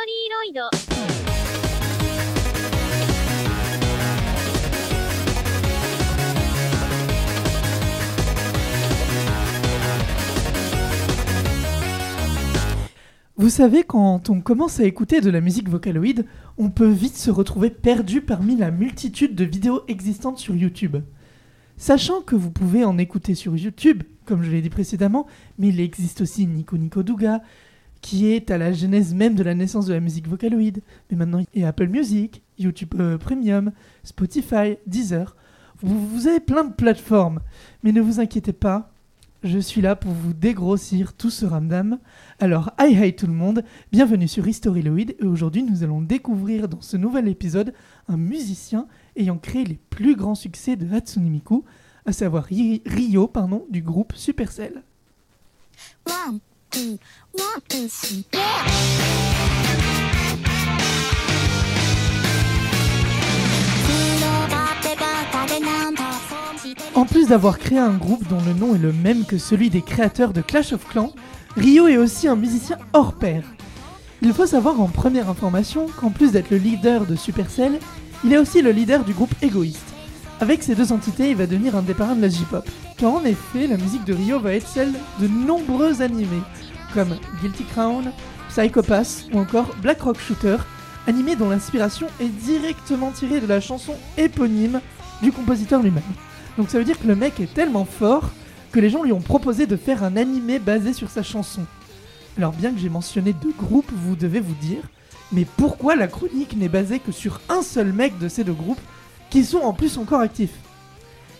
リロイド。Vous savez, quand on commence à écouter de la musique vocaloïde, on peut vite se retrouver perdu parmi la multitude de vidéos existantes sur YouTube. Sachant que vous pouvez en écouter sur YouTube, comme je l'ai dit précédemment, mais il existe aussi Nico Nico Douga, qui est à la genèse même de la naissance de la musique vocaloïde. Mais maintenant, il y a Apple Music, YouTube euh, Premium, Spotify, Deezer. Vous, avez plein de plateformes. Mais ne vous inquiétez pas, je suis là pour vous dégrossir tout ce ramdam. Alors, hi hi tout le monde, bienvenue sur Historyloid et aujourd'hui nous allons découvrir dans ce nouvel épisode un musicien ayant créé les plus grands succès de Hatsune Miku, à savoir Ryo pardon, du groupe Supercell. ワ en plus d'avoir créé un groupe dont le nom est le même que celui des créateurs de Clash of Clans, Ryo est aussi un musicien hors pair. Il faut savoir en première information qu'en plus d'être le leader de Supercell, il est aussi le leader du groupe Egoist. Avec ces deux entités, il va devenir un des parrains de la J-pop. Car en effet, la musique de Ryo va être celle de nombreux animés comme Guilty Crown, Psycho Pass ou encore Black Rock Shooter, animés dont l'inspiration est directement tirée de la chanson éponyme du compositeur lui-même. Donc ça veut dire que le mec est tellement fort que les gens lui ont proposé de faire un animé basé sur sa chanson. Alors bien que j'ai mentionné deux groupes, vous devez vous dire, mais pourquoi la chronique n'est basée que sur un seul mec de ces deux groupes, qui sont en plus encore actifs?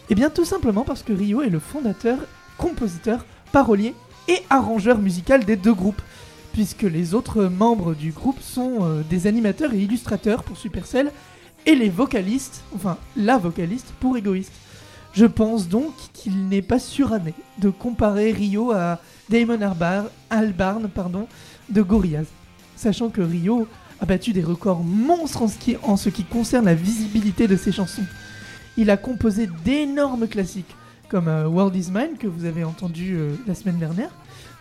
Eh bien tout simplement parce que Ryo est le fondateur, compositeur, parolier et arrangeur musical des deux groupes, puisque les autres membres du groupe sont euh, des animateurs et illustrateurs pour Supercell, et les vocalistes, enfin la vocaliste pour Egoist. Je pense donc qu'il n'est pas suranné de comparer Rio à Damon Albarn, Albarn pardon, de Gorillaz, sachant que Rio a battu des records monstres en ce qui, en ce qui concerne la visibilité de ses chansons. Il a composé d'énormes classiques comme euh, World Is Mine que vous avez entendu euh, la semaine dernière,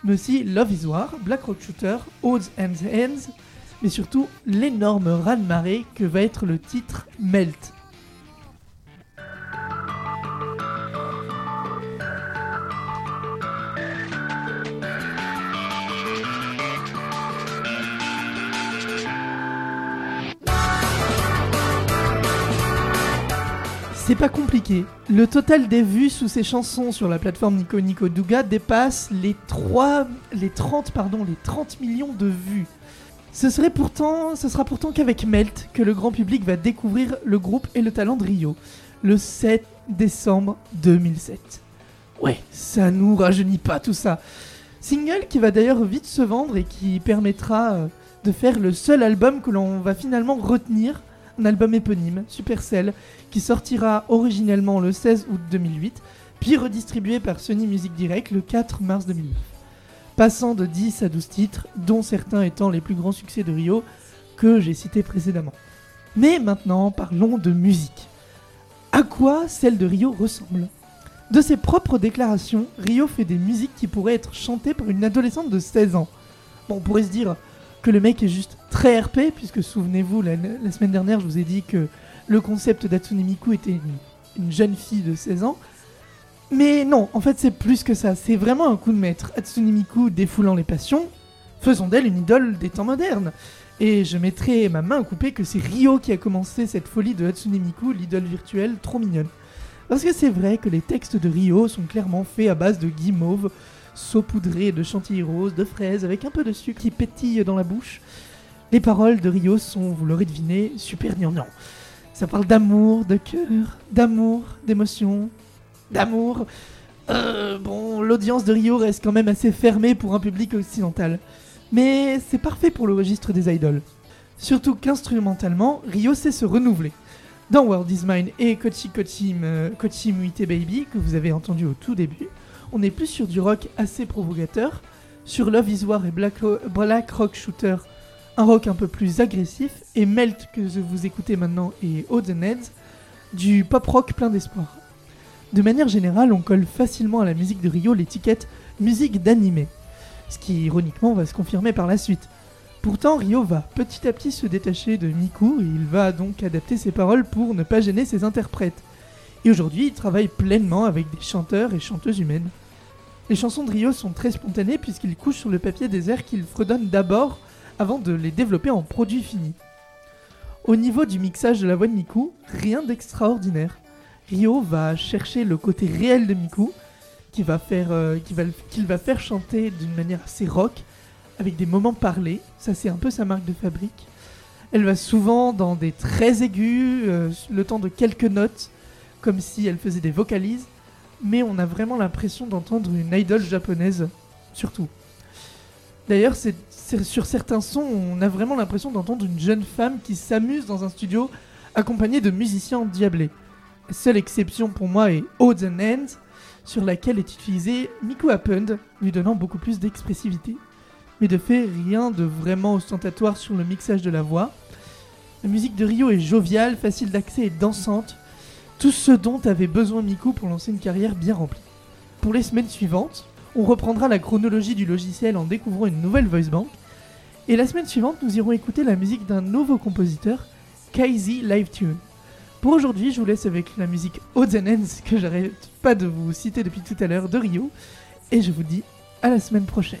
mais aussi Love Is War, Black Rock Shooter, Odds and Hands, mais surtout l'énorme raz-de-marée que va être le titre Melt. C'est pas compliqué. Le total des vues sous ces chansons sur la plateforme Nico Nico dépasse les 3 les 30 pardon, les 30 millions de vues. Ce serait pourtant ce sera pourtant qu'avec Melt que le grand public va découvrir le groupe et le talent de Rio le 7 décembre 2007. Ouais, ça nous rajeunit pas tout ça. Single qui va d'ailleurs vite se vendre et qui permettra euh, de faire le seul album que l'on va finalement retenir, un album éponyme, Supercell, qui sortira originellement le 16 août 2008, puis redistribué par Sony Music Direct le 4 mars 2009. Passant de 10 à 12 titres, dont certains étant les plus grands succès de Rio que j'ai cités précédemment. Mais maintenant, parlons de musique. À quoi celle de Rio ressemble? De ses propres déclarations, Rio fait des musiques qui pourraient être chantées par une adolescente de 16 ans. Bon, on pourrait se dire que le mec est juste très RP, puisque souvenez-vous, la, semaine dernière, je vous ai dit que le concept d'Atsune Miku était une, une jeune fille de 16 ans. Mais non, en fait, c'est plus que ça. C'est vraiment un coup de maître. Hatsune Miku défoulant les passions, faisons d'elle une idole des temps modernes. Et je mettrai ma main à couper que c'est Ryo qui a commencé cette folie de Hatsune Miku, l'idole virtuelle trop mignonne. Parce que c'est vrai que les textes de Ryo sont clairement faits à base de guimauve, saupoudrés de chantilly rose, de fraises, avec un peu de sucre qui pétille dans la bouche. Les paroles de Ryo sont, vous l'aurez deviné, super gnangnan. Ça parle d'amour, de cœur, d'amour, d'émotion, d'amour. Euh, bon, l'audience de Rio reste quand même assez fermée pour un public occidental. Mais c'est parfait pour le registre des idoles. Surtout qu'instrumentalement, Rio sait se renouveler. Dans World Is Mine et Kochi Kochi, euh, Kochi Muite Baby, que vous avez entendu au tout début, on est plus sur du rock assez provocateur. Sur Love Is War et Black, Ro- Black Rock Shooter, un rock un peu plus agressif. Et Melt, que vous écoutez maintenant, et Odds and Heads, du pop rock plein d'espoir. De manière générale, on colle facilement à la musique de Rio l'étiquette musique d'animé, ce qui ironiquement va se confirmer par la suite. Pourtant, Ryo va petit à petit se détacher de Miku et il va donc adapter ses paroles pour ne pas gêner ses interprètes. Et aujourd'hui, il travaille pleinement avec des chanteurs et chanteuses humaines. Les chansons de Ryo sont très spontanées puisqu'il couche sur le papier des airs qu'il fredonne d'abord avant de les développer en produit fini. Au niveau du mixage de la voix de Miku, rien d'extraordinaire. Ryo va chercher le côté réel de Miku, euh, qu'il va faire chanter d'une manière assez rock, avec des moments parlés. Ça, c'est un peu sa marque de fabrique. Elle va souvent dans des très aigus, euh, le temps de quelques notes, comme si elle faisait des vocalises, mais on a vraiment l'impression d'entendre une idole japonaise, surtout. D'ailleurs, sur certains sons, on a vraiment l'impression d'entendre une jeune femme qui s'amuse dans un studio accompagnée de musiciens endiablés. La seule exception pour moi est Odds and Ends, sur laquelle est utilisé Miku Append, lui donnant beaucoup plus d'expressivité. Mais de fait, rien de vraiment ostentatoire sur le mixage de la voix. La musique de Rio est joviale, facile d'accès et dansante, tout ce dont avait besoin Miku pour lancer une carrière bien remplie. Pour les semaines suivantes, on reprendra la chronologie du logiciel en découvrant une nouvelle voice bank. Et la semaine suivante, nous irons écouter la musique d'un nouveau compositeur, Kaizy Live Tune. Pour aujourd'hui, je vous laisse avec la musique Ends que j'arrête pas de vous citer depuis tout à l'heure de Rio. Et je vous dis à la semaine prochaine.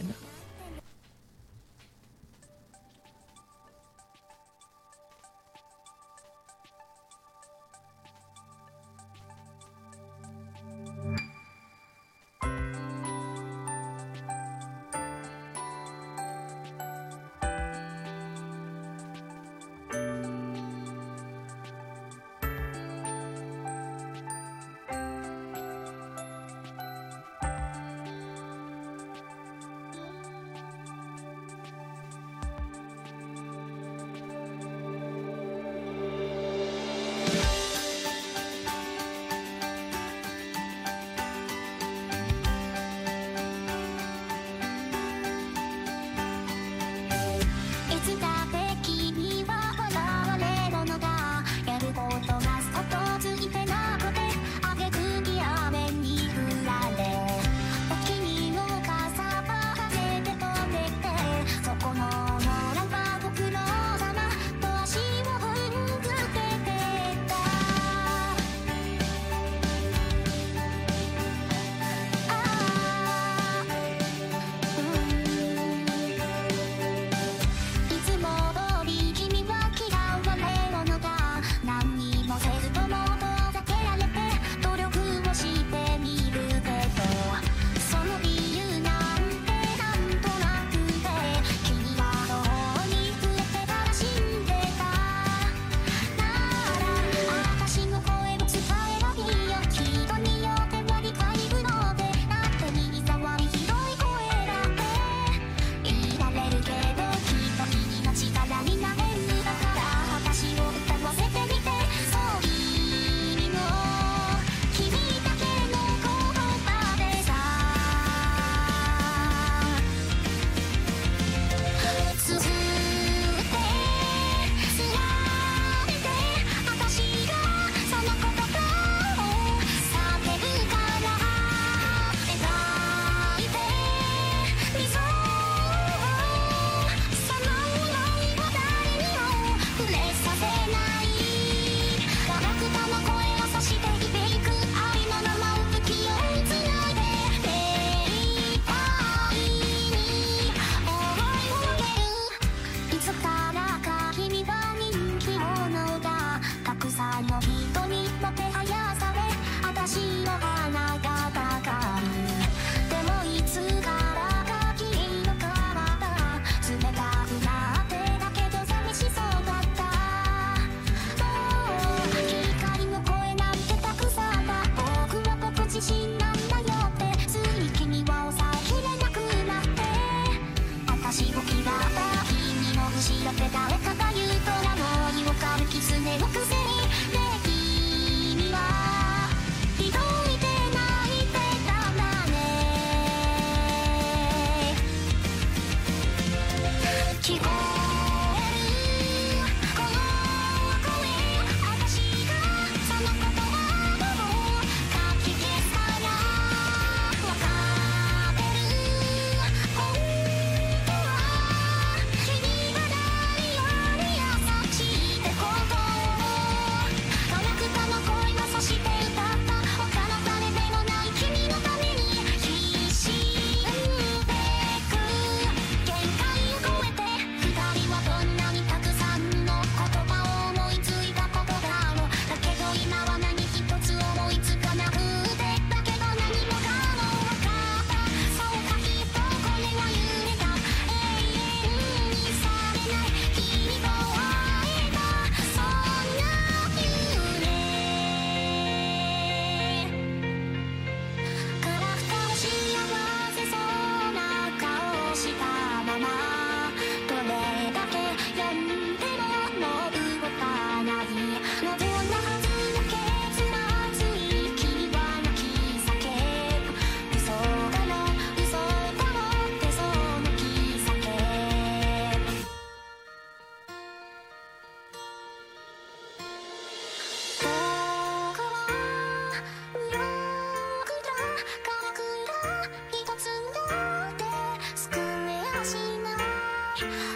keep on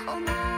Oh my